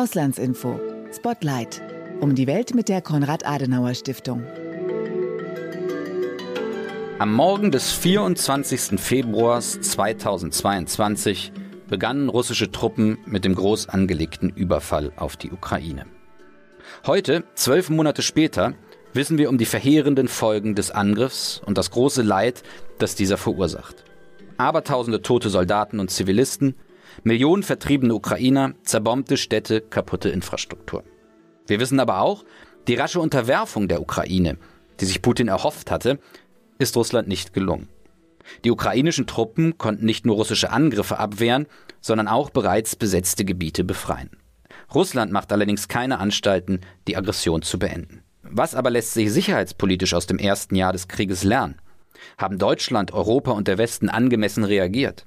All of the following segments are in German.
Auslandsinfo. Spotlight. Um die Welt mit der Konrad-Adenauer-Stiftung. Am Morgen des 24. Februars 2022 begannen russische Truppen mit dem groß angelegten Überfall auf die Ukraine. Heute, zwölf Monate später, wissen wir um die verheerenden Folgen des Angriffs und das große Leid, das dieser verursacht. Abertausende tote Soldaten und Zivilisten, Millionen vertriebene Ukrainer, zerbombte Städte, kaputte Infrastruktur. Wir wissen aber auch, die rasche Unterwerfung der Ukraine, die sich Putin erhofft hatte, ist Russland nicht gelungen. Die ukrainischen Truppen konnten nicht nur russische Angriffe abwehren, sondern auch bereits besetzte Gebiete befreien. Russland macht allerdings keine Anstalten, die Aggression zu beenden. Was aber lässt sich sicherheitspolitisch aus dem ersten Jahr des Krieges lernen? Haben Deutschland, Europa und der Westen angemessen reagiert?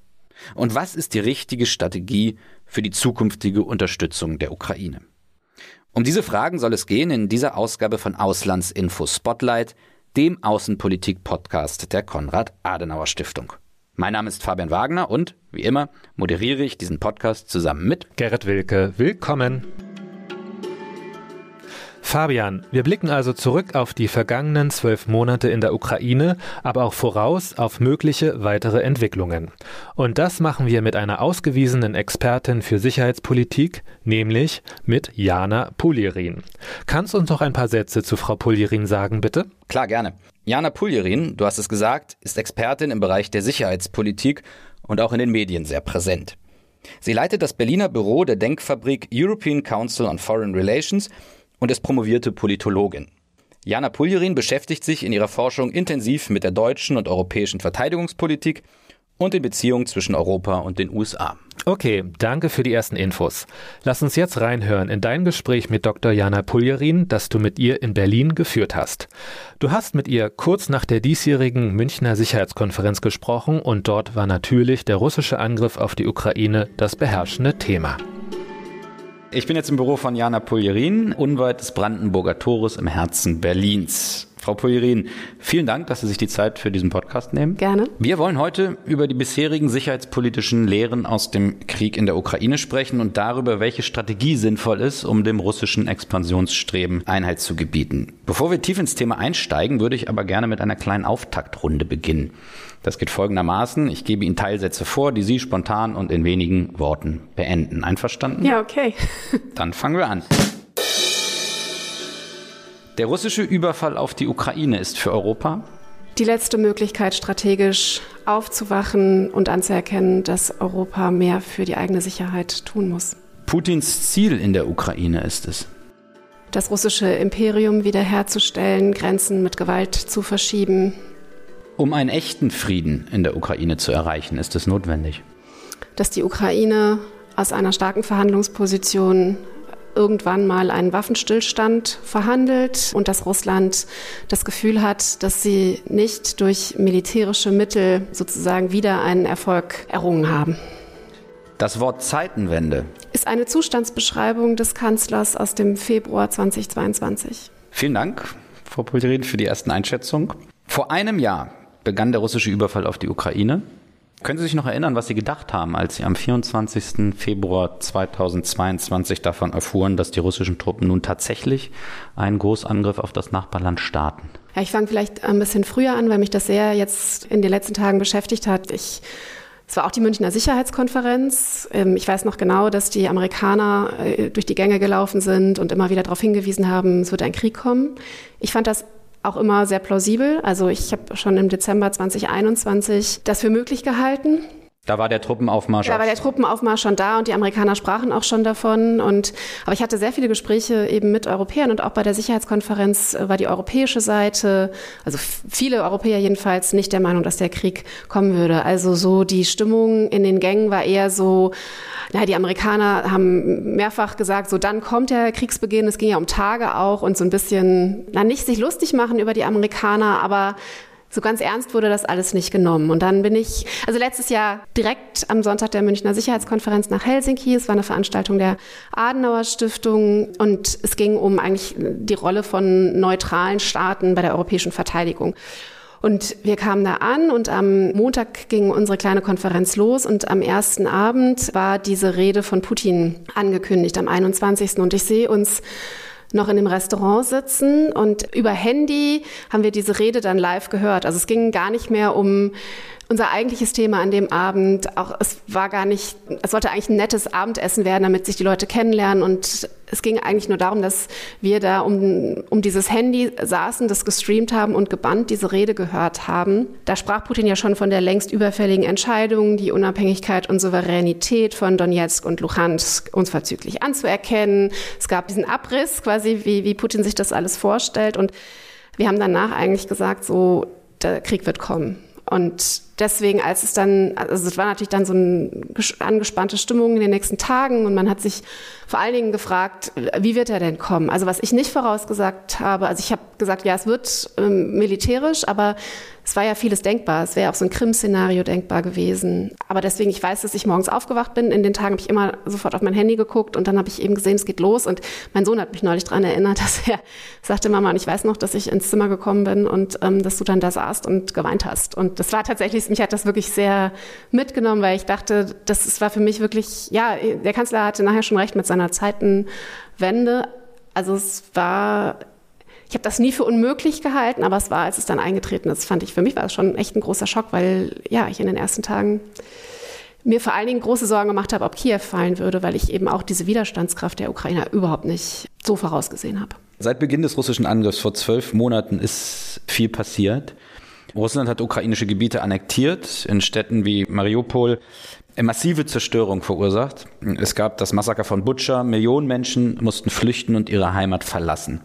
Und was ist die richtige Strategie für die zukünftige Unterstützung der Ukraine? Um diese Fragen soll es gehen in dieser Ausgabe von Auslandsinfo Spotlight, dem Außenpolitik-Podcast der Konrad-Adenauer-Stiftung. Mein Name ist Fabian Wagner und, wie immer, moderiere ich diesen Podcast zusammen mit Gerrit Wilke. Willkommen! Fabian, wir blicken also zurück auf die vergangenen zwölf Monate in der Ukraine, aber auch voraus auf mögliche weitere Entwicklungen. Und das machen wir mit einer ausgewiesenen Expertin für Sicherheitspolitik, nämlich mit Jana Puljerin. Kannst du uns noch ein paar Sätze zu Frau Puljerin sagen, bitte? Klar, gerne. Jana Puljerin, du hast es gesagt, ist Expertin im Bereich der Sicherheitspolitik und auch in den Medien sehr präsent. Sie leitet das Berliner Büro der Denkfabrik European Council on Foreign Relations und ist promovierte Politologin. Jana Puljerin beschäftigt sich in ihrer Forschung intensiv mit der deutschen und europäischen Verteidigungspolitik und den Beziehungen zwischen Europa und den USA. Okay, danke für die ersten Infos. Lass uns jetzt reinhören in dein Gespräch mit Dr. Jana Puljerin, das du mit ihr in Berlin geführt hast. Du hast mit ihr kurz nach der diesjährigen Münchner Sicherheitskonferenz gesprochen und dort war natürlich der russische Angriff auf die Ukraine das beherrschende Thema. Ich bin jetzt im Büro von Jana Puljerin, unweit des Brandenburger Tores im Herzen Berlins. Frau Puljerin, vielen Dank, dass Sie sich die Zeit für diesen Podcast nehmen. Gerne. Wir wollen heute über die bisherigen sicherheitspolitischen Lehren aus dem Krieg in der Ukraine sprechen und darüber, welche Strategie sinnvoll ist, um dem russischen Expansionsstreben Einhalt zu gebieten. Bevor wir tief ins Thema einsteigen, würde ich aber gerne mit einer kleinen Auftaktrunde beginnen. Das geht folgendermaßen. Ich gebe Ihnen Teilsätze vor, die Sie spontan und in wenigen Worten beenden. Einverstanden? Ja, okay. Dann fangen wir an. Der russische Überfall auf die Ukraine ist für Europa die letzte Möglichkeit, strategisch aufzuwachen und anzuerkennen, dass Europa mehr für die eigene Sicherheit tun muss. Putins Ziel in der Ukraine ist es. Das russische Imperium wiederherzustellen, Grenzen mit Gewalt zu verschieben, um einen echten Frieden in der Ukraine zu erreichen, ist es notwendig. Dass die Ukraine aus einer starken Verhandlungsposition irgendwann mal einen Waffenstillstand verhandelt und dass Russland das Gefühl hat, dass sie nicht durch militärische Mittel sozusagen wieder einen Erfolg errungen haben. Das Wort Zeitenwende ist eine Zustandsbeschreibung des Kanzlers aus dem Februar 2022. Vielen Dank, Frau Pulterin, für die ersten Einschätzungen. Vor einem Jahr begann der russische Überfall auf die Ukraine. Können Sie sich noch erinnern, was Sie gedacht haben, als Sie am 24. Februar 2022 davon erfuhren, dass die russischen Truppen nun tatsächlich einen Großangriff auf das Nachbarland starten? Ja, ich fange vielleicht ein bisschen früher an, weil mich das sehr jetzt in den letzten Tagen beschäftigt hat. Ich es war auch die Münchner Sicherheitskonferenz. Ähm, ich weiß noch genau, dass die Amerikaner äh, durch die Gänge gelaufen sind und immer wieder darauf hingewiesen haben, es wird ein Krieg kommen. Ich fand das auch immer sehr plausibel. Also ich habe schon im Dezember 2021 das für möglich gehalten. Da war der Truppenaufmarsch. Da war der Truppenaufmarsch schon da und die Amerikaner sprachen auch schon davon. Und aber ich hatte sehr viele Gespräche eben mit Europäern und auch bei der Sicherheitskonferenz war die europäische Seite, also viele Europäer jedenfalls, nicht der Meinung, dass der Krieg kommen würde. Also so die Stimmung in den Gängen war eher so, na, die Amerikaner haben mehrfach gesagt, so dann kommt der Kriegsbeginn. Es ging ja um Tage auch und so ein bisschen, na nicht sich lustig machen über die Amerikaner, aber so ganz ernst wurde das alles nicht genommen. Und dann bin ich, also letztes Jahr direkt am Sonntag der Münchner Sicherheitskonferenz nach Helsinki. Es war eine Veranstaltung der Adenauer Stiftung und es ging um eigentlich die Rolle von neutralen Staaten bei der europäischen Verteidigung. Und wir kamen da an und am Montag ging unsere kleine Konferenz los und am ersten Abend war diese Rede von Putin angekündigt, am 21. Und ich sehe uns noch in dem Restaurant sitzen und über Handy haben wir diese Rede dann live gehört. Also es ging gar nicht mehr um unser eigentliches Thema an dem Abend, auch es war gar nicht, es sollte eigentlich ein nettes Abendessen werden, damit sich die Leute kennenlernen. Und es ging eigentlich nur darum, dass wir da um, um dieses Handy saßen, das gestreamt haben und gebannt diese Rede gehört haben. Da sprach Putin ja schon von der längst überfälligen Entscheidung, die Unabhängigkeit und Souveränität von Donetsk und Luhansk unverzüglich anzuerkennen. Es gab diesen Abriss quasi, wie, wie Putin sich das alles vorstellt. Und wir haben danach eigentlich gesagt, so, der Krieg wird kommen. Und deswegen, als es dann, also es war natürlich dann so eine angespannte Stimmung in den nächsten Tagen und man hat sich vor allen Dingen gefragt, wie wird er denn kommen? Also was ich nicht vorausgesagt habe, also ich habe gesagt, ja, es wird ähm, militärisch, aber es war ja vieles denkbar. Es wäre auch so ein Krim-Szenario denkbar gewesen. Aber deswegen, ich weiß, dass ich morgens aufgewacht bin. In den Tagen habe ich immer sofort auf mein Handy geguckt und dann habe ich eben gesehen, es geht los. Und mein Sohn hat mich neulich daran erinnert, dass er sagte, Mama, und ich weiß noch, dass ich ins Zimmer gekommen bin und ähm, dass du dann da saßt und geweint hast. Und das war tatsächlich, mich hat das wirklich sehr mitgenommen, weil ich dachte, das war für mich wirklich, ja, der Kanzler hatte nachher schon recht mit seiner Zeitenwende. Also es war ich habe das nie für unmöglich gehalten, aber es war, als es dann eingetreten ist, fand ich, für mich war es schon echt ein großer Schock, weil ja, ich in den ersten Tagen mir vor allen Dingen große Sorgen gemacht habe, ob Kiew fallen würde, weil ich eben auch diese Widerstandskraft der Ukrainer überhaupt nicht so vorausgesehen habe. Seit Beginn des russischen Angriffs vor zwölf Monaten ist viel passiert. Russland hat ukrainische Gebiete annektiert, in Städten wie Mariupol massive Zerstörung verursacht. Es gab das Massaker von Butscha, Millionen Menschen mussten flüchten und ihre Heimat verlassen.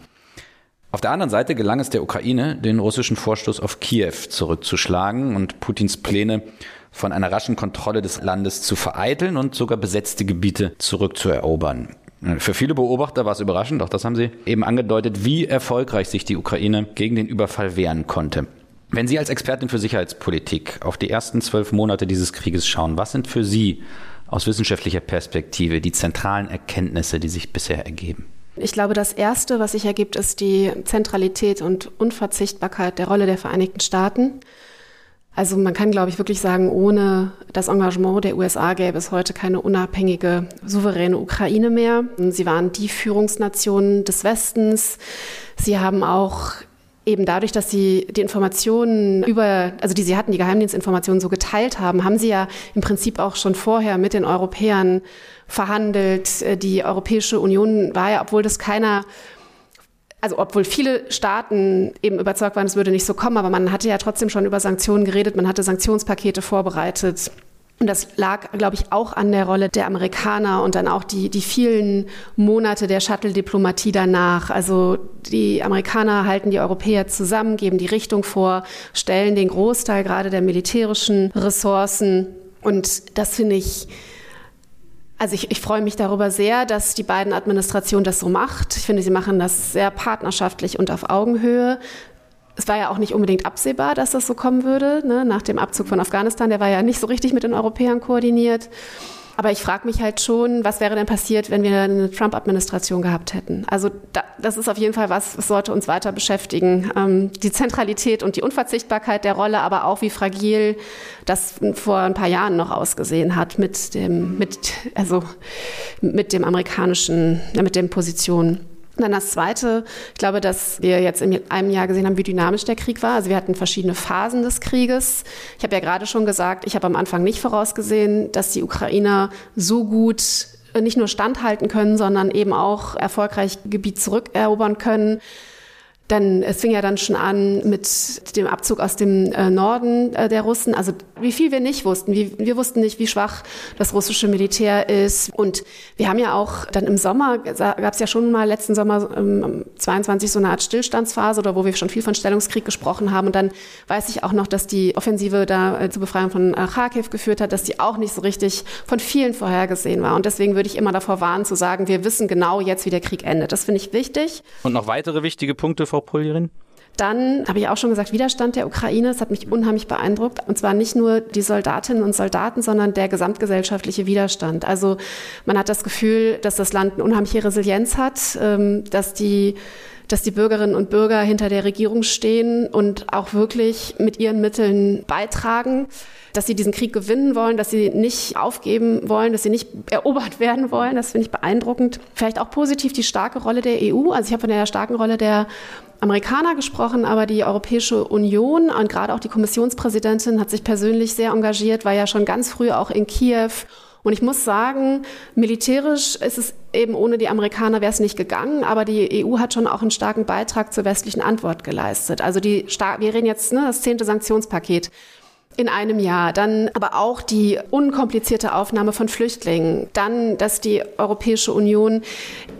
Auf der anderen Seite gelang es der Ukraine, den russischen Vorstoß auf Kiew zurückzuschlagen und Putins Pläne von einer raschen Kontrolle des Landes zu vereiteln und sogar besetzte Gebiete zurückzuerobern. Für viele Beobachter war es überraschend, auch das haben Sie eben angedeutet, wie erfolgreich sich die Ukraine gegen den Überfall wehren konnte. Wenn Sie als Expertin für Sicherheitspolitik auf die ersten zwölf Monate dieses Krieges schauen, was sind für Sie aus wissenschaftlicher Perspektive die zentralen Erkenntnisse, die sich bisher ergeben? Ich glaube, das Erste, was sich ergibt, ist die Zentralität und Unverzichtbarkeit der Rolle der Vereinigten Staaten. Also man kann, glaube ich, wirklich sagen, ohne das Engagement der USA gäbe es heute keine unabhängige, souveräne Ukraine mehr. Sie waren die Führungsnation des Westens. Sie haben auch eben dadurch, dass sie die Informationen über, also die sie hatten, die Geheimdienstinformationen so geteilt haben, haben sie ja im Prinzip auch schon vorher mit den Europäern verhandelt. Äh, die Europäische Union war ja, obwohl das keiner also obwohl viele Staaten eben überzeugt waren, es würde nicht so kommen, aber man hatte ja trotzdem schon über Sanktionen geredet, man hatte Sanktionspakete vorbereitet. Und das lag, glaube ich, auch an der Rolle der Amerikaner und dann auch die, die vielen Monate der Shuttle-Diplomatie danach. Also die Amerikaner halten die Europäer zusammen, geben die Richtung vor, stellen den Großteil gerade der militärischen Ressourcen. Und das finde ich, also ich, ich freue mich darüber sehr, dass die beiden Administrationen das so macht. Ich finde, sie machen das sehr partnerschaftlich und auf Augenhöhe. Es war ja auch nicht unbedingt absehbar, dass das so kommen würde. Ne? Nach dem Abzug von Afghanistan, der war ja nicht so richtig mit den Europäern koordiniert. Aber ich frage mich halt schon, was wäre denn passiert, wenn wir eine Trump-Administration gehabt hätten? Also da, das ist auf jeden Fall was, was sollte uns weiter beschäftigen. Ähm, die Zentralität und die Unverzichtbarkeit der Rolle, aber auch wie fragil das vor ein paar Jahren noch ausgesehen hat mit dem, mit, also mit dem amerikanischen, mit den Positionen. Und dann das Zweite, ich glaube, dass wir jetzt in einem Jahr gesehen haben, wie dynamisch der Krieg war. Also wir hatten verschiedene Phasen des Krieges. Ich habe ja gerade schon gesagt, ich habe am Anfang nicht vorausgesehen, dass die Ukrainer so gut nicht nur standhalten können, sondern eben auch erfolgreich Gebiet zurückerobern können. Dann, es fing ja dann schon an mit dem Abzug aus dem äh, Norden äh, der Russen. Also wie viel wir nicht wussten. Wir wussten nicht, wie schwach das russische Militär ist. Und wir haben ja auch dann im Sommer, gab es ja schon mal letzten Sommer ähm, 22 so eine Art Stillstandsphase oder wo wir schon viel von Stellungskrieg gesprochen haben. Und dann weiß ich auch noch, dass die Offensive da äh, zur Befreiung von Kharkiv geführt hat, dass die auch nicht so richtig von vielen vorhergesehen war. Und deswegen würde ich immer davor warnen zu sagen, wir wissen genau jetzt, wie der Krieg endet. Das finde ich wichtig. Und noch weitere wichtige Punkte, Frau Poljerin? Dann habe ich auch schon gesagt, Widerstand der Ukraine. Das hat mich unheimlich beeindruckt. Und zwar nicht nur die Soldatinnen und Soldaten, sondern der gesamtgesellschaftliche Widerstand. Also man hat das Gefühl, dass das Land eine unheimliche Resilienz hat, ähm, dass die dass die Bürgerinnen und Bürger hinter der Regierung stehen und auch wirklich mit ihren Mitteln beitragen dass sie diesen Krieg gewinnen wollen, dass sie nicht aufgeben wollen, dass sie nicht erobert werden wollen. Das finde ich beeindruckend. Vielleicht auch positiv die starke Rolle der EU. Also ich habe von der starken Rolle der Amerikaner gesprochen, aber die Europäische Union und gerade auch die Kommissionspräsidentin hat sich persönlich sehr engagiert, war ja schon ganz früh auch in Kiew. Und ich muss sagen, militärisch ist es eben ohne die Amerikaner wäre es nicht gegangen, aber die EU hat schon auch einen starken Beitrag zur westlichen Antwort geleistet. Also die, wir reden jetzt ne, das zehnte Sanktionspaket in einem Jahr. Dann aber auch die unkomplizierte Aufnahme von Flüchtlingen. Dann, dass die Europäische Union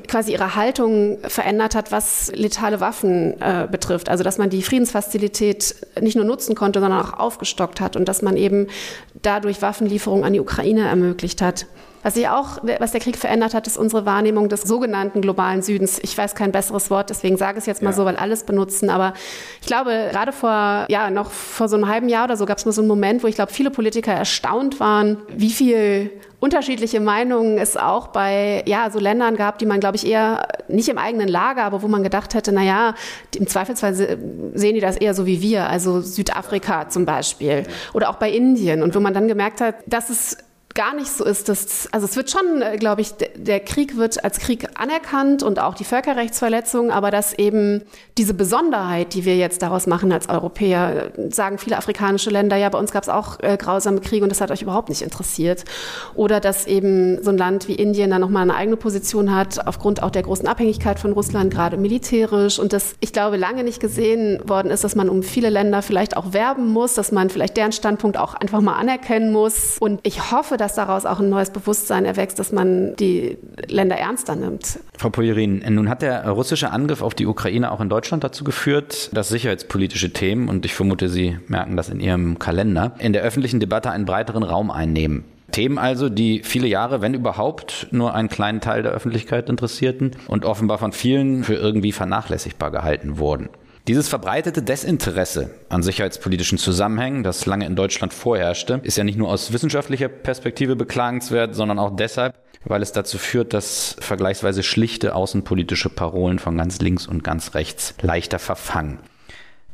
quasi ihre Haltung verändert hat, was letale Waffen äh, betrifft. Also dass man die Friedensfazilität nicht nur nutzen konnte, sondern auch aufgestockt hat und dass man eben dadurch Waffenlieferungen an die Ukraine ermöglicht hat. Was sich auch, was der Krieg verändert hat, ist unsere Wahrnehmung des sogenannten globalen Südens. Ich weiß kein besseres Wort, deswegen sage ich es jetzt mal ja. so, weil alles benutzen. Aber ich glaube, gerade vor, ja, noch vor so einem halben Jahr oder so gab es mal so einen Moment, wo ich glaube, viele Politiker erstaunt waren, wie viel unterschiedliche Meinungen es auch bei ja so Ländern gab, die man glaube ich eher nicht im eigenen Lager, aber wo man gedacht hätte, na ja, im Zweifelsfall sehen die das eher so wie wir, also Südafrika zum Beispiel oder auch bei Indien und wo man dann gemerkt hat, dass es gar nicht so ist, dass, also es wird schon, äh, glaube ich, der Krieg wird als Krieg anerkannt und auch die Völkerrechtsverletzung, aber dass eben diese Besonderheit, die wir jetzt daraus machen als Europäer, sagen viele afrikanische Länder, ja, bei uns gab es auch äh, grausame Kriege und das hat euch überhaupt nicht interessiert. Oder dass eben so ein Land wie Indien da nochmal eine eigene Position hat, aufgrund auch der großen Abhängigkeit von Russland, gerade militärisch. Und dass ich glaube, lange nicht gesehen worden ist, dass man um viele Länder vielleicht auch werben muss, dass man vielleicht deren Standpunkt auch einfach mal anerkennen muss. Und ich hoffe, dass dass daraus auch ein neues Bewusstsein erwächst, dass man die Länder ernster nimmt. Frau Pojerin, nun hat der russische Angriff auf die Ukraine auch in Deutschland dazu geführt, dass sicherheitspolitische Themen, und ich vermute, Sie merken das in Ihrem Kalender, in der öffentlichen Debatte einen breiteren Raum einnehmen. Themen also, die viele Jahre, wenn überhaupt, nur einen kleinen Teil der Öffentlichkeit interessierten und offenbar von vielen für irgendwie vernachlässigbar gehalten wurden. Dieses verbreitete Desinteresse an sicherheitspolitischen Zusammenhängen, das lange in Deutschland vorherrschte, ist ja nicht nur aus wissenschaftlicher Perspektive beklagenswert, sondern auch deshalb, weil es dazu führt, dass vergleichsweise schlichte außenpolitische Parolen von ganz links und ganz rechts leichter verfangen.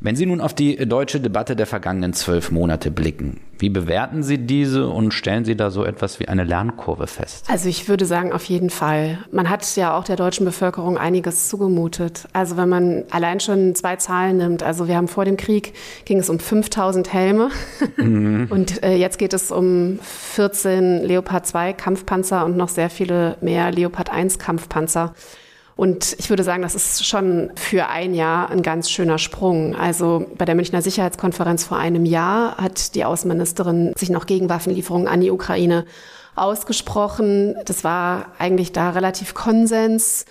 Wenn Sie nun auf die deutsche Debatte der vergangenen zwölf Monate blicken, wie bewerten Sie diese und stellen Sie da so etwas wie eine Lernkurve fest? Also ich würde sagen, auf jeden Fall. Man hat ja auch der deutschen Bevölkerung einiges zugemutet. Also wenn man allein schon zwei Zahlen nimmt, also wir haben vor dem Krieg, ging es um 5000 Helme mhm. und äh, jetzt geht es um 14 Leopard 2 Kampfpanzer und noch sehr viele mehr Leopard 1 Kampfpanzer. Und ich würde sagen, das ist schon für ein Jahr ein ganz schöner Sprung. Also bei der Münchner Sicherheitskonferenz vor einem Jahr hat die Außenministerin sich noch gegen Waffenlieferungen an die Ukraine ausgesprochen. Das war eigentlich da relativ Konsens.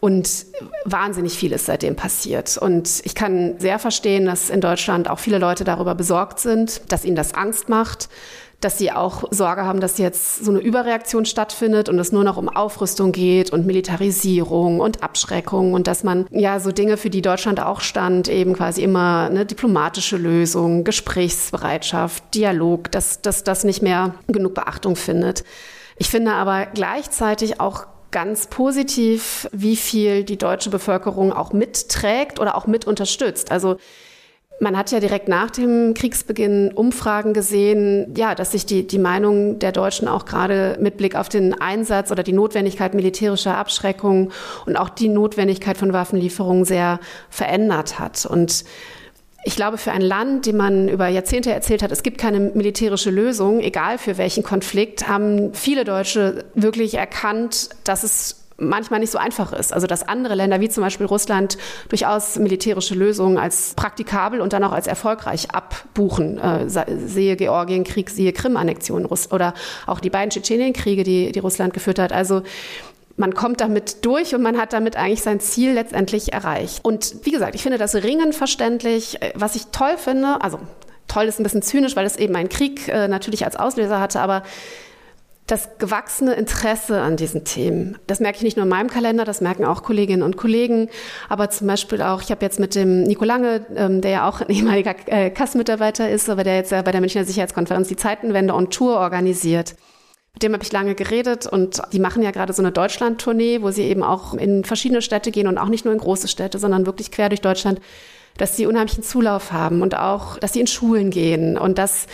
Und wahnsinnig viel ist seitdem passiert. Und ich kann sehr verstehen, dass in Deutschland auch viele Leute darüber besorgt sind, dass ihnen das Angst macht, dass sie auch Sorge haben, dass jetzt so eine Überreaktion stattfindet und es nur noch um Aufrüstung geht und Militarisierung und Abschreckung und dass man ja so Dinge, für die Deutschland auch stand, eben quasi immer eine diplomatische Lösung, Gesprächsbereitschaft, Dialog, dass, dass das nicht mehr genug Beachtung findet. Ich finde aber gleichzeitig auch ganz positiv, wie viel die deutsche Bevölkerung auch mitträgt oder auch mit unterstützt. Also man hat ja direkt nach dem Kriegsbeginn Umfragen gesehen, ja, dass sich die, die Meinung der Deutschen auch gerade mit Blick auf den Einsatz oder die Notwendigkeit militärischer Abschreckung und auch die Notwendigkeit von Waffenlieferungen sehr verändert hat. Und ich glaube, für ein Land, dem man über Jahrzehnte erzählt hat, es gibt keine militärische Lösung, egal für welchen Konflikt, haben viele Deutsche wirklich erkannt, dass es manchmal nicht so einfach ist. Also dass andere Länder wie zum Beispiel Russland durchaus militärische Lösungen als praktikabel und dann auch als erfolgreich abbuchen. Äh, sehe Georgienkrieg, siehe Krim-Annexion oder auch die beiden Tschetschenienkriege, die, die Russland geführt hat. Also man kommt damit durch und man hat damit eigentlich sein Ziel letztendlich erreicht. Und wie gesagt, ich finde das Ringen verständlich. Äh, was ich toll finde, also toll ist ein bisschen zynisch, weil es eben einen Krieg äh, natürlich als Auslöser hatte, aber das gewachsene Interesse an diesen Themen. Das merke ich nicht nur in meinem Kalender, das merken auch Kolleginnen und Kollegen, aber zum Beispiel auch, ich habe jetzt mit dem Nico Lange, ähm, der ja auch ein ehemaliger äh, Kass-Mitarbeiter ist, aber der jetzt ja bei der Münchner Sicherheitskonferenz die Zeitenwende on Tour organisiert. Mit dem habe ich lange geredet und die machen ja gerade so eine Deutschland-Tournee, wo sie eben auch in verschiedene Städte gehen und auch nicht nur in große Städte, sondern wirklich quer durch Deutschland, dass sie unheimlichen Zulauf haben und auch, dass sie in Schulen gehen und dass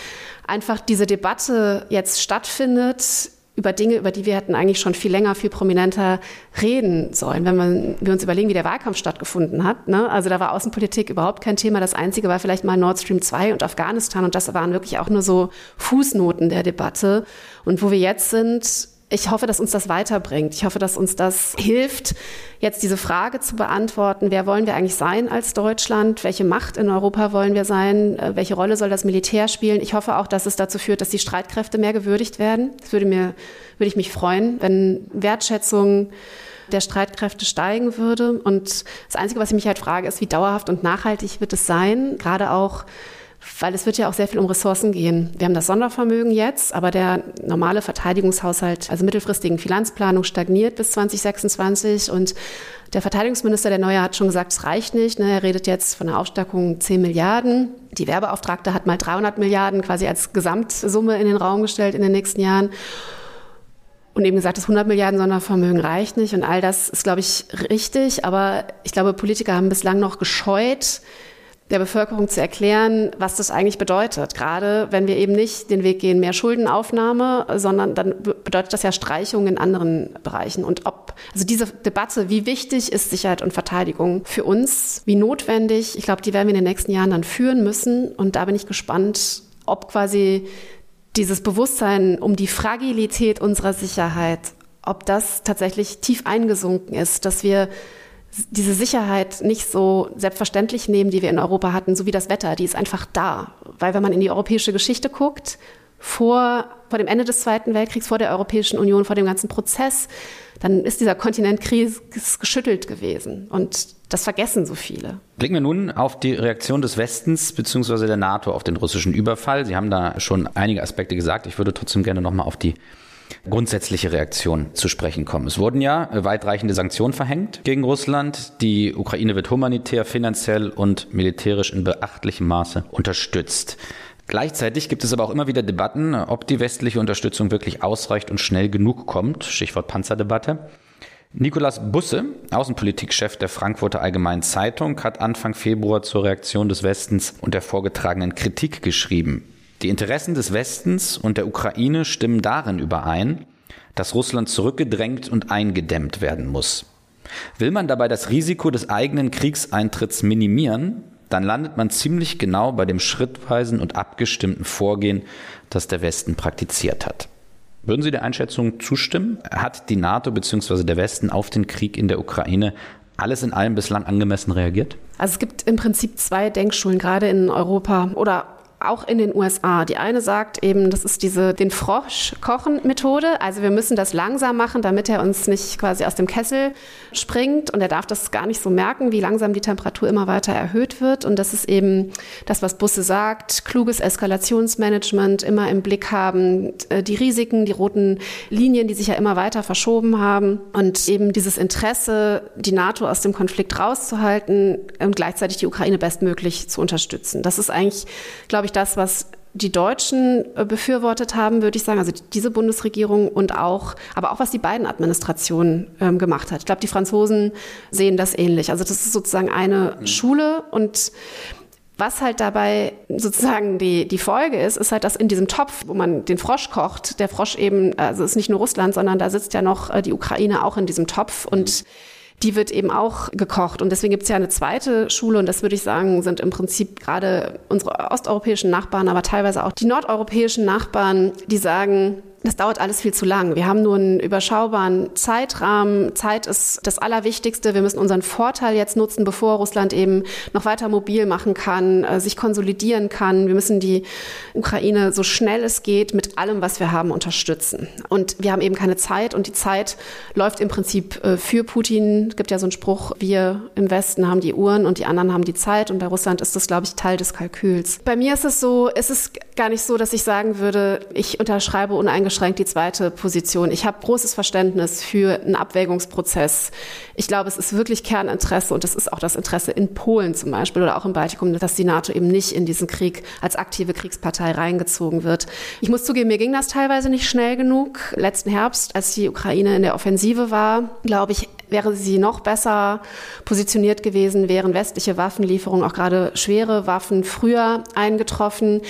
einfach diese Debatte jetzt stattfindet über Dinge, über die wir hätten eigentlich schon viel länger, viel prominenter reden sollen, wenn man, wir uns überlegen, wie der Wahlkampf stattgefunden hat. Ne? Also da war Außenpolitik überhaupt kein Thema. Das Einzige war vielleicht mal Nord Stream 2 und Afghanistan und das waren wirklich auch nur so Fußnoten der Debatte. Und wo wir jetzt sind, ich hoffe, dass uns das weiterbringt. Ich hoffe, dass uns das hilft, jetzt diese Frage zu beantworten, wer wollen wir eigentlich sein als Deutschland? Welche Macht in Europa wollen wir sein? Äh, welche Rolle soll das Militär spielen? Ich hoffe auch, dass es dazu führt, dass die Streitkräfte mehr gewürdigt werden. Das würde mir, würde ich mich freuen, wenn Wertschätzung der Streitkräfte steigen würde. Und das Einzige, was ich mich halt frage, ist, wie dauerhaft und nachhaltig wird es sein? Gerade auch weil es wird ja auch sehr viel um Ressourcen gehen. Wir haben das Sondervermögen jetzt, aber der normale Verteidigungshaushalt, also mittelfristigen Finanzplanung, stagniert bis 2026 und der Verteidigungsminister, der Neue, hat schon gesagt, es reicht nicht. Ne? Er redet jetzt von einer Aufstockung 10 Milliarden. Die Werbeauftragte hat mal 300 Milliarden quasi als Gesamtsumme in den Raum gestellt in den nächsten Jahren. Und eben gesagt, das 100 Milliarden Sondervermögen reicht nicht. Und all das ist, glaube ich, richtig. Aber ich glaube, Politiker haben bislang noch gescheut, der Bevölkerung zu erklären, was das eigentlich bedeutet. Gerade wenn wir eben nicht den Weg gehen, mehr Schuldenaufnahme, sondern dann bedeutet das ja Streichung in anderen Bereichen. Und ob, also diese Debatte, wie wichtig ist Sicherheit und Verteidigung für uns, wie notwendig, ich glaube, die werden wir in den nächsten Jahren dann führen müssen. Und da bin ich gespannt, ob quasi dieses Bewusstsein um die Fragilität unserer Sicherheit, ob das tatsächlich tief eingesunken ist, dass wir diese Sicherheit nicht so selbstverständlich nehmen, die wir in Europa hatten, so wie das Wetter, die ist einfach da. Weil wenn man in die europäische Geschichte guckt, vor, vor dem Ende des Zweiten Weltkriegs, vor der Europäischen Union, vor dem ganzen Prozess, dann ist dieser Kontinent geschüttelt gewesen. Und das vergessen so viele. Blicken wir nun auf die Reaktion des Westens bzw. der NATO auf den russischen Überfall. Sie haben da schon einige Aspekte gesagt. Ich würde trotzdem gerne nochmal auf die grundsätzliche Reaktion zu sprechen kommen. Es wurden ja weitreichende Sanktionen verhängt gegen Russland. Die Ukraine wird humanitär, finanziell und militärisch in beachtlichem Maße unterstützt. Gleichzeitig gibt es aber auch immer wieder Debatten, ob die westliche Unterstützung wirklich ausreicht und schnell genug kommt. Stichwort Panzerdebatte. Nikolaus Busse, Außenpolitikchef der Frankfurter Allgemeinen Zeitung, hat Anfang Februar zur Reaktion des Westens und der vorgetragenen Kritik geschrieben. Die Interessen des Westens und der Ukraine stimmen darin überein, dass Russland zurückgedrängt und eingedämmt werden muss. Will man dabei das Risiko des eigenen Kriegseintritts minimieren, dann landet man ziemlich genau bei dem schrittweisen und abgestimmten Vorgehen, das der Westen praktiziert hat. Würden Sie der Einschätzung zustimmen? Hat die NATO bzw. der Westen auf den Krieg in der Ukraine alles in allem bislang angemessen reagiert? Also es gibt im Prinzip zwei Denkschulen, gerade in Europa oder auch in den USA. Die eine sagt eben, das ist diese den Frosch kochen Methode. Also wir müssen das langsam machen, damit er uns nicht quasi aus dem Kessel springt und er darf das gar nicht so merken, wie langsam die Temperatur immer weiter erhöht wird. Und das ist eben das, was Busse sagt, kluges Eskalationsmanagement, immer im Blick haben, äh, die Risiken, die roten Linien, die sich ja immer weiter verschoben haben und eben dieses Interesse, die NATO aus dem Konflikt rauszuhalten und gleichzeitig die Ukraine bestmöglich zu unterstützen. Das ist eigentlich, glaube ich, ich, das, was die Deutschen äh, befürwortet haben, würde ich sagen, also diese Bundesregierung und auch, aber auch was die beiden Administrationen ähm, gemacht hat. Ich glaube, die Franzosen sehen das ähnlich. Also das ist sozusagen eine mhm. Schule und was halt dabei sozusagen die, die Folge ist, ist halt, dass in diesem Topf, wo man den Frosch kocht, der Frosch eben, also ist nicht nur Russland, sondern da sitzt ja noch äh, die Ukraine auch in diesem Topf und mhm die wird eben auch gekocht. Und deswegen gibt es ja eine zweite Schule und das würde ich sagen, sind im Prinzip gerade unsere osteuropäischen Nachbarn, aber teilweise auch die nordeuropäischen Nachbarn, die sagen, das dauert alles viel zu lang. Wir haben nur einen überschaubaren Zeitrahmen. Zeit ist das Allerwichtigste. Wir müssen unseren Vorteil jetzt nutzen, bevor Russland eben noch weiter mobil machen kann, äh, sich konsolidieren kann. Wir müssen die Ukraine so schnell es geht mit allem, was wir haben, unterstützen. Und wir haben eben keine Zeit und die Zeit läuft im Prinzip äh, für Putin. Es gibt ja so einen Spruch, wir im Westen haben die Uhren und die anderen haben die Zeit und bei Russland ist das, glaube ich, Teil des Kalküls. Bei mir ist es so, es ist gar nicht so, dass ich sagen würde, ich unterschreibe uneingeschränkt uneingeschränkt die zweite Position. Ich habe großes Verständnis für einen Abwägungsprozess. Ich glaube, es ist wirklich Kerninteresse und es ist auch das Interesse in Polen zum Beispiel oder auch im Baltikum, dass die NATO eben nicht in diesen Krieg als aktive Kriegspartei reingezogen wird. Ich muss zugeben, mir ging das teilweise nicht schnell genug. Letzten Herbst, als die Ukraine in der Offensive war, glaube ich, wäre sie noch besser positioniert gewesen, wären westliche Waffenlieferungen, auch gerade schwere Waffen, früher eingetroffen.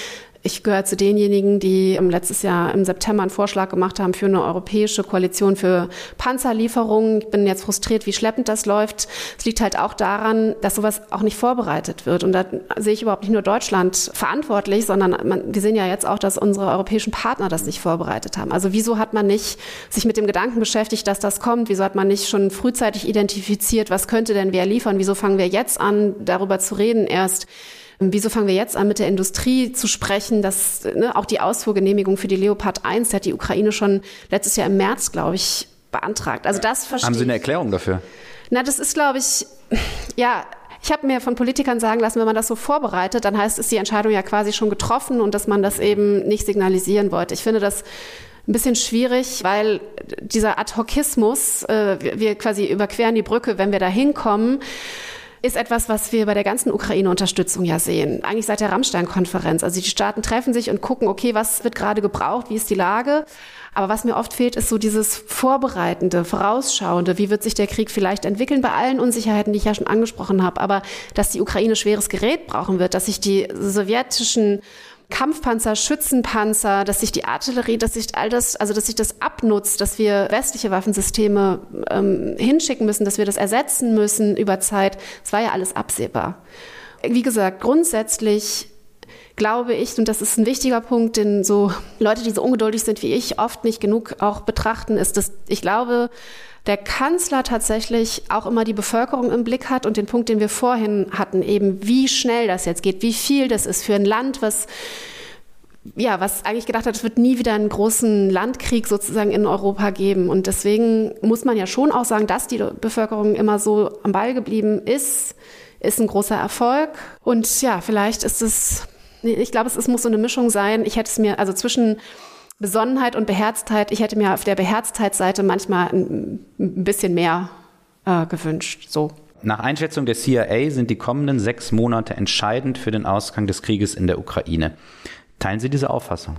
Ich gehöre zu denjenigen, die letztes Jahr im September einen Vorschlag gemacht haben für eine europäische Koalition für Panzerlieferungen. Ich bin jetzt frustriert, wie schleppend das läuft. Es liegt halt auch daran, dass sowas auch nicht vorbereitet wird. Und da sehe ich überhaupt nicht nur Deutschland verantwortlich, sondern man, wir sehen ja jetzt auch, dass unsere europäischen Partner das nicht vorbereitet haben. Also wieso hat man nicht sich mit dem Gedanken beschäftigt, dass das kommt? Wieso hat man nicht schon frühzeitig identifiziert, was könnte denn wer liefern? Wieso fangen wir jetzt an, darüber zu reden erst? Wieso fangen wir jetzt an, mit der Industrie zu sprechen, dass ne, auch die Ausfuhrgenehmigung für die Leopard 1, hat die Ukraine schon letztes Jahr im März, glaube ich, beantragt. Also das verstehe Haben Sie eine Erklärung dafür? Na, das ist, glaube ich, ja, ich habe mir von Politikern sagen lassen, wenn man das so vorbereitet, dann heißt es die Entscheidung ja quasi schon getroffen und dass man das eben nicht signalisieren wollte. Ich finde das ein bisschen schwierig, weil dieser Ad-Hocismus, äh, wir quasi überqueren die Brücke, wenn wir da hinkommen, ist etwas, was wir bei der ganzen Ukraine-Unterstützung ja sehen. Eigentlich seit der Rammstein-Konferenz. Also die Staaten treffen sich und gucken, okay, was wird gerade gebraucht, wie ist die Lage? Aber was mir oft fehlt, ist so dieses Vorbereitende, Vorausschauende. Wie wird sich der Krieg vielleicht entwickeln bei allen Unsicherheiten, die ich ja schon angesprochen habe? Aber dass die Ukraine schweres Gerät brauchen wird, dass sich die sowjetischen Kampfpanzer, Schützenpanzer, dass sich die Artillerie, dass sich all das, also dass sich das abnutzt, dass wir westliche Waffensysteme ähm, hinschicken müssen, dass wir das ersetzen müssen über Zeit. Es war ja alles absehbar. Wie gesagt, grundsätzlich glaube ich, und das ist ein wichtiger Punkt, den so Leute, die so ungeduldig sind wie ich, oft nicht genug auch betrachten, ist, dass ich glaube, der Kanzler tatsächlich auch immer die Bevölkerung im Blick hat und den Punkt, den wir vorhin hatten, eben wie schnell das jetzt geht, wie viel das ist für ein Land, was ja, was eigentlich gedacht hat, es wird nie wieder einen großen Landkrieg sozusagen in Europa geben. Und deswegen muss man ja schon auch sagen, dass die Bevölkerung immer so am Ball geblieben ist, ist ein großer Erfolg. Und ja, vielleicht ist es, ich glaube, es, es muss so eine Mischung sein. Ich hätte es mir, also zwischen Besonnenheit und Beherztheit, ich hätte mir auf der Beherztheitsseite manchmal ein, ein bisschen mehr äh, gewünscht. So. Nach Einschätzung der CIA sind die kommenden sechs Monate entscheidend für den Ausgang des Krieges in der Ukraine. Teilen Sie diese Auffassung?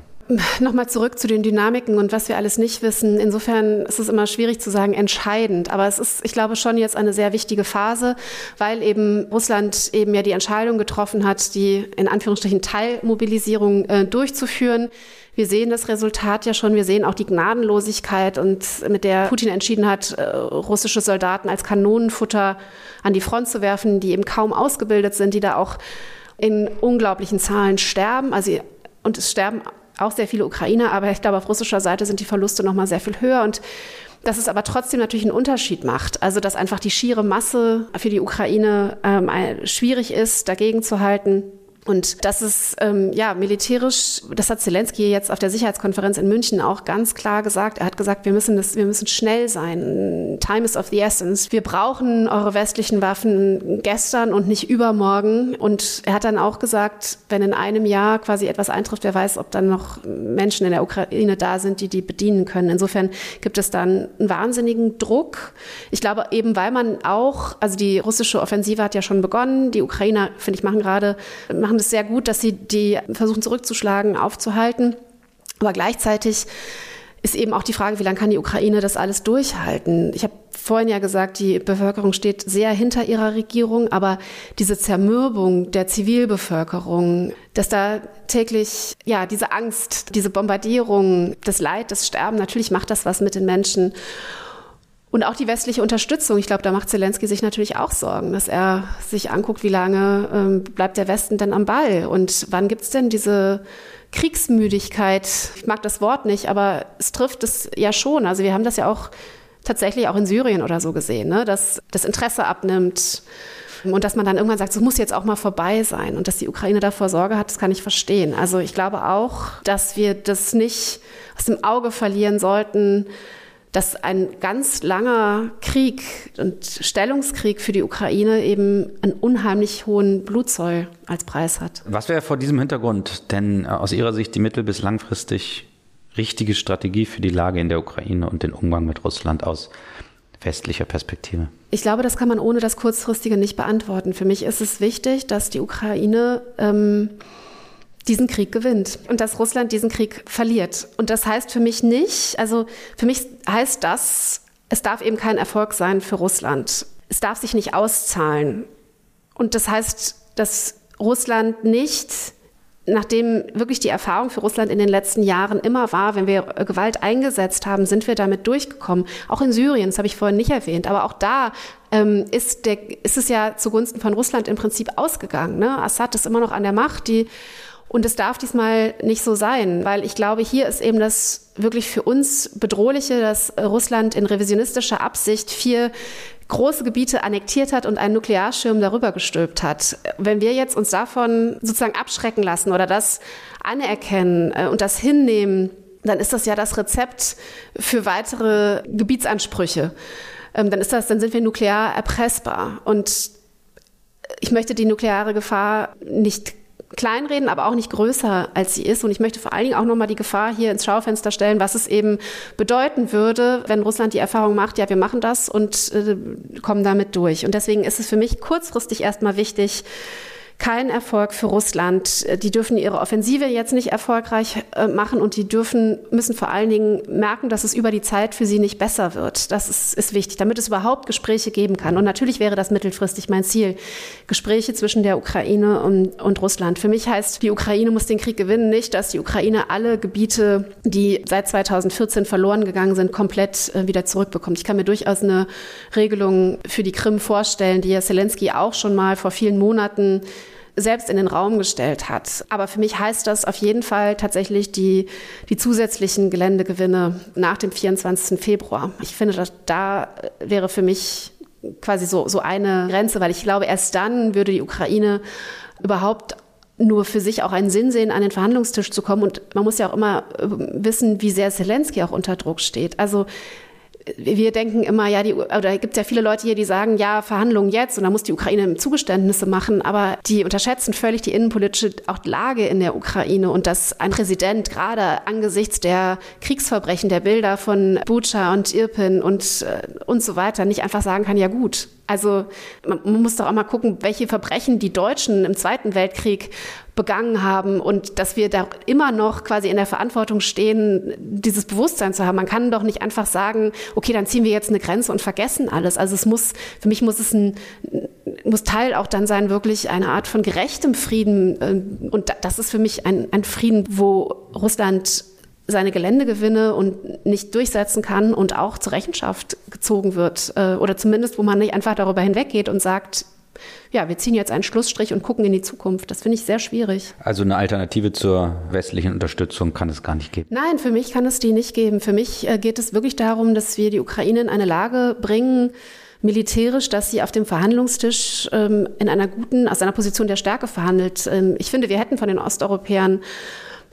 Nochmal zurück zu den Dynamiken und was wir alles nicht wissen. Insofern ist es immer schwierig zu sagen, entscheidend. Aber es ist, ich glaube, schon jetzt eine sehr wichtige Phase, weil eben Russland eben ja die Entscheidung getroffen hat, die in Anführungsstrichen Teilmobilisierung äh, durchzuführen. Wir sehen das Resultat ja schon. Wir sehen auch die Gnadenlosigkeit und mit der Putin entschieden hat, äh, russische Soldaten als Kanonenfutter an die Front zu werfen, die eben kaum ausgebildet sind, die da auch in unglaublichen Zahlen sterben. Also, und es sterben auch sehr viele Ukrainer, aber ich glaube, auf russischer Seite sind die Verluste noch mal sehr viel höher und dass es aber trotzdem natürlich einen Unterschied macht. Also dass einfach die schiere Masse für die Ukraine ähm, schwierig ist, dagegen zu halten. Und das ist ähm, ja militärisch, das hat Zelensky jetzt auf der Sicherheitskonferenz in München auch ganz klar gesagt. Er hat gesagt, wir müssen das, wir müssen schnell sein. Time is of the essence. Wir brauchen eure westlichen Waffen gestern und nicht übermorgen. Und er hat dann auch gesagt, wenn in einem Jahr quasi etwas eintrifft, wer weiß, ob dann noch Menschen in der Ukraine da sind, die die bedienen können. Insofern gibt es dann einen wahnsinnigen Druck. Ich glaube eben, weil man auch, also die russische Offensive hat ja schon begonnen. Die Ukrainer, finde ich, machen gerade machen es sehr gut, dass sie die versuchen zurückzuschlagen, aufzuhalten. Aber gleichzeitig ist eben auch die Frage, wie lange kann die Ukraine das alles durchhalten? Ich habe vorhin ja gesagt, die Bevölkerung steht sehr hinter ihrer Regierung, aber diese Zermürbung der Zivilbevölkerung, dass da täglich, ja, diese Angst, diese Bombardierung, das Leid, das Sterben, natürlich macht das was mit den Menschen. Und auch die westliche Unterstützung. Ich glaube, da macht Zelensky sich natürlich auch Sorgen, dass er sich anguckt, wie lange ähm, bleibt der Westen denn am Ball und wann gibt es denn diese Kriegsmüdigkeit? Ich mag das Wort nicht, aber es trifft es ja schon. Also wir haben das ja auch tatsächlich auch in Syrien oder so gesehen, ne? dass das Interesse abnimmt und dass man dann irgendwann sagt, es muss jetzt auch mal vorbei sein und dass die Ukraine davor Sorge hat, das kann ich verstehen. Also ich glaube auch, dass wir das nicht aus dem Auge verlieren sollten, dass ein ganz langer Krieg und Stellungskrieg für die Ukraine eben einen unheimlich hohen Blutzoll als Preis hat. Was wäre vor diesem Hintergrund denn äh, aus Ihrer Sicht die mittel- bis langfristig richtige Strategie für die Lage in der Ukraine und den Umgang mit Russland aus westlicher Perspektive? Ich glaube, das kann man ohne das Kurzfristige nicht beantworten. Für mich ist es wichtig, dass die Ukraine ähm, diesen Krieg gewinnt und dass Russland diesen Krieg verliert. Und das heißt für mich nicht, also für mich heißt das, es darf eben kein Erfolg sein für Russland. Es darf sich nicht auszahlen. Und das heißt, dass Russland nicht nachdem wirklich die Erfahrung für Russland in den letzten Jahren immer war, wenn wir Gewalt eingesetzt haben, sind wir damit durchgekommen. Auch in Syrien, das habe ich vorhin nicht erwähnt, aber auch da ähm, ist, der, ist es ja zugunsten von Russland im Prinzip ausgegangen. Ne? Assad ist immer noch an der Macht, die und es darf diesmal nicht so sein, weil ich glaube, hier ist eben das wirklich für uns Bedrohliche, dass Russland in revisionistischer Absicht vier große Gebiete annektiert hat und einen Nuklearschirm darüber gestülpt hat. Wenn wir jetzt uns davon sozusagen abschrecken lassen oder das anerkennen äh, und das hinnehmen, dann ist das ja das Rezept für weitere Gebietsansprüche. Ähm, dann ist das, dann sind wir nuklear erpressbar. Und ich möchte die nukleare Gefahr nicht kleinreden, aber auch nicht größer, als sie ist. Und ich möchte vor allen Dingen auch nochmal die Gefahr hier ins Schaufenster stellen, was es eben bedeuten würde, wenn Russland die Erfahrung macht, ja, wir machen das und äh, kommen damit durch. Und deswegen ist es für mich kurzfristig erstmal wichtig, kein Erfolg für Russland. Die dürfen ihre Offensive jetzt nicht erfolgreich äh, machen und die dürfen, müssen vor allen Dingen merken, dass es über die Zeit für sie nicht besser wird. Das ist, ist wichtig, damit es überhaupt Gespräche geben kann. Und natürlich wäre das mittelfristig mein Ziel. Gespräche zwischen der Ukraine und, und Russland. Für mich heißt, die Ukraine muss den Krieg gewinnen, nicht, dass die Ukraine alle Gebiete, die seit 2014 verloren gegangen sind, komplett äh, wieder zurückbekommt. Ich kann mir durchaus eine Regelung für die Krim vorstellen, die ja Zelensky auch schon mal vor vielen Monaten selbst in den Raum gestellt hat. Aber für mich heißt das auf jeden Fall tatsächlich die, die zusätzlichen Geländegewinne nach dem 24. Februar. Ich finde, dass da wäre für mich quasi so, so eine Grenze, weil ich glaube, erst dann würde die Ukraine überhaupt nur für sich auch einen Sinn sehen, an den Verhandlungstisch zu kommen. Und man muss ja auch immer äh, wissen, wie sehr Zelensky auch unter Druck steht. Also wir denken immer, ja, die, oder gibt es ja viele Leute hier, die sagen, ja, Verhandlungen jetzt und da muss die Ukraine Zugeständnisse machen, aber die unterschätzen völlig die innenpolitische auch Lage in der Ukraine und dass ein Präsident gerade angesichts der Kriegsverbrechen, der Bilder von Bucha und Irpin und, äh, und so weiter nicht einfach sagen kann, ja gut, also man muss doch auch mal gucken, welche Verbrechen die Deutschen im Zweiten Weltkrieg begangen haben und dass wir da immer noch quasi in der Verantwortung stehen, dieses Bewusstsein zu haben. Man kann doch nicht einfach sagen, okay, dann ziehen wir jetzt eine Grenze und vergessen alles. Also es muss, für mich muss es ein, muss Teil auch dann sein, wirklich eine Art von gerechtem Frieden. Und das ist für mich ein, ein Frieden, wo Russland seine Geländegewinne und nicht durchsetzen kann und auch zur Rechenschaft gezogen wird. Äh, oder zumindest, wo man nicht einfach darüber hinweggeht und sagt, ja, wir ziehen jetzt einen Schlussstrich und gucken in die Zukunft. Das finde ich sehr schwierig. Also eine Alternative zur westlichen Unterstützung kann es gar nicht geben. Nein, für mich kann es die nicht geben. Für mich äh, geht es wirklich darum, dass wir die Ukraine in eine Lage bringen, militärisch, dass sie auf dem Verhandlungstisch ähm, in einer guten, aus einer Position der Stärke verhandelt. Ähm, ich finde, wir hätten von den Osteuropäern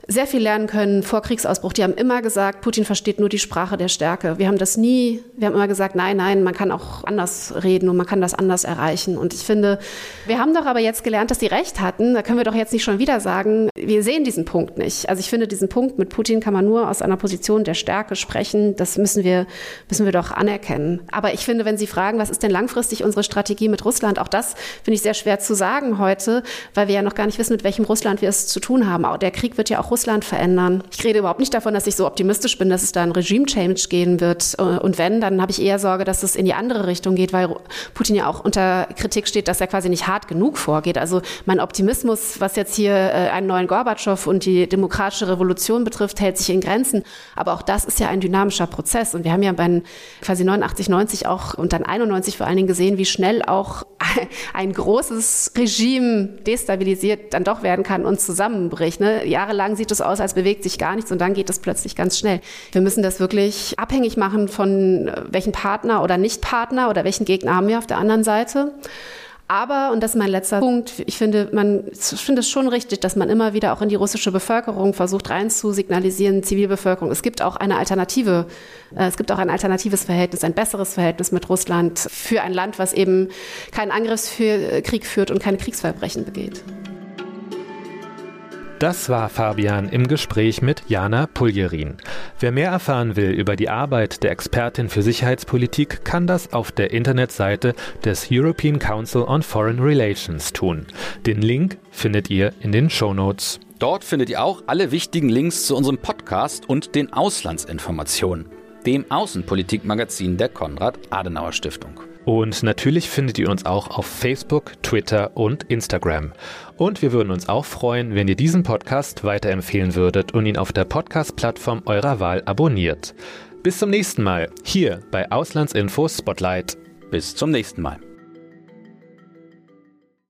sehr viel lernen können vor Kriegsausbruch. Die haben immer gesagt, Putin versteht nur die Sprache der Stärke. Wir haben das nie, wir haben immer gesagt, nein, nein, man kann auch anders reden und man kann das anders erreichen. Und ich finde, wir haben doch aber jetzt gelernt, dass die recht hatten. Da können wir doch jetzt nicht schon wieder sagen, wir sehen diesen Punkt nicht. Also ich finde, diesen Punkt mit Putin kann man nur aus einer Position der Stärke sprechen. Das müssen wir, müssen wir doch anerkennen. Aber ich finde, wenn Sie fragen, was ist denn langfristig unsere Strategie mit Russland, auch das finde ich sehr schwer zu sagen heute, weil wir ja noch gar nicht wissen, mit welchem Russland wir es zu tun haben. Der Krieg wird ja auch verändern. Ich rede überhaupt nicht davon, dass ich so optimistisch bin, dass es da ein Regime-Change gehen wird. Und wenn, dann habe ich eher Sorge, dass es in die andere Richtung geht, weil Putin ja auch unter Kritik steht, dass er quasi nicht hart genug vorgeht. Also mein Optimismus, was jetzt hier äh, einen neuen Gorbatschow und die demokratische Revolution betrifft, hält sich in Grenzen. Aber auch das ist ja ein dynamischer Prozess. Und wir haben ja bei quasi 89, 90 auch und dann 91 vor allen Dingen gesehen, wie schnell auch ein großes Regime destabilisiert dann doch werden kann und zusammenbricht. Ne? Jahrelang sieht es aus, als bewegt sich gar nichts und dann geht es plötzlich ganz schnell. Wir müssen das wirklich abhängig machen von äh, welchen Partner oder Nicht-Partner oder welchen Gegner haben wir auf der anderen Seite. Aber, und das ist mein letzter Punkt, ich finde, man, ich finde es schon richtig, dass man immer wieder auch in die russische Bevölkerung versucht rein zu signalisieren, Zivilbevölkerung, es gibt auch eine Alternative, äh, es gibt auch ein alternatives Verhältnis, ein besseres Verhältnis mit Russland für ein Land, was eben keinen Angriffskrieg führt und keine Kriegsverbrechen begeht. Das war Fabian im Gespräch mit Jana Puljerin. Wer mehr erfahren will über die Arbeit der Expertin für Sicherheitspolitik, kann das auf der Internetseite des European Council on Foreign Relations tun. Den Link findet ihr in den Show Notes. Dort findet ihr auch alle wichtigen Links zu unserem Podcast und den Auslandsinformationen, dem Außenpolitikmagazin der Konrad-Adenauer Stiftung. Und natürlich findet ihr uns auch auf Facebook, Twitter und Instagram. Und wir würden uns auch freuen, wenn ihr diesen Podcast weiterempfehlen würdet und ihn auf der Podcast-Plattform eurer Wahl abonniert. Bis zum nächsten Mal, hier bei Auslandsinfo Spotlight. Bis zum nächsten Mal.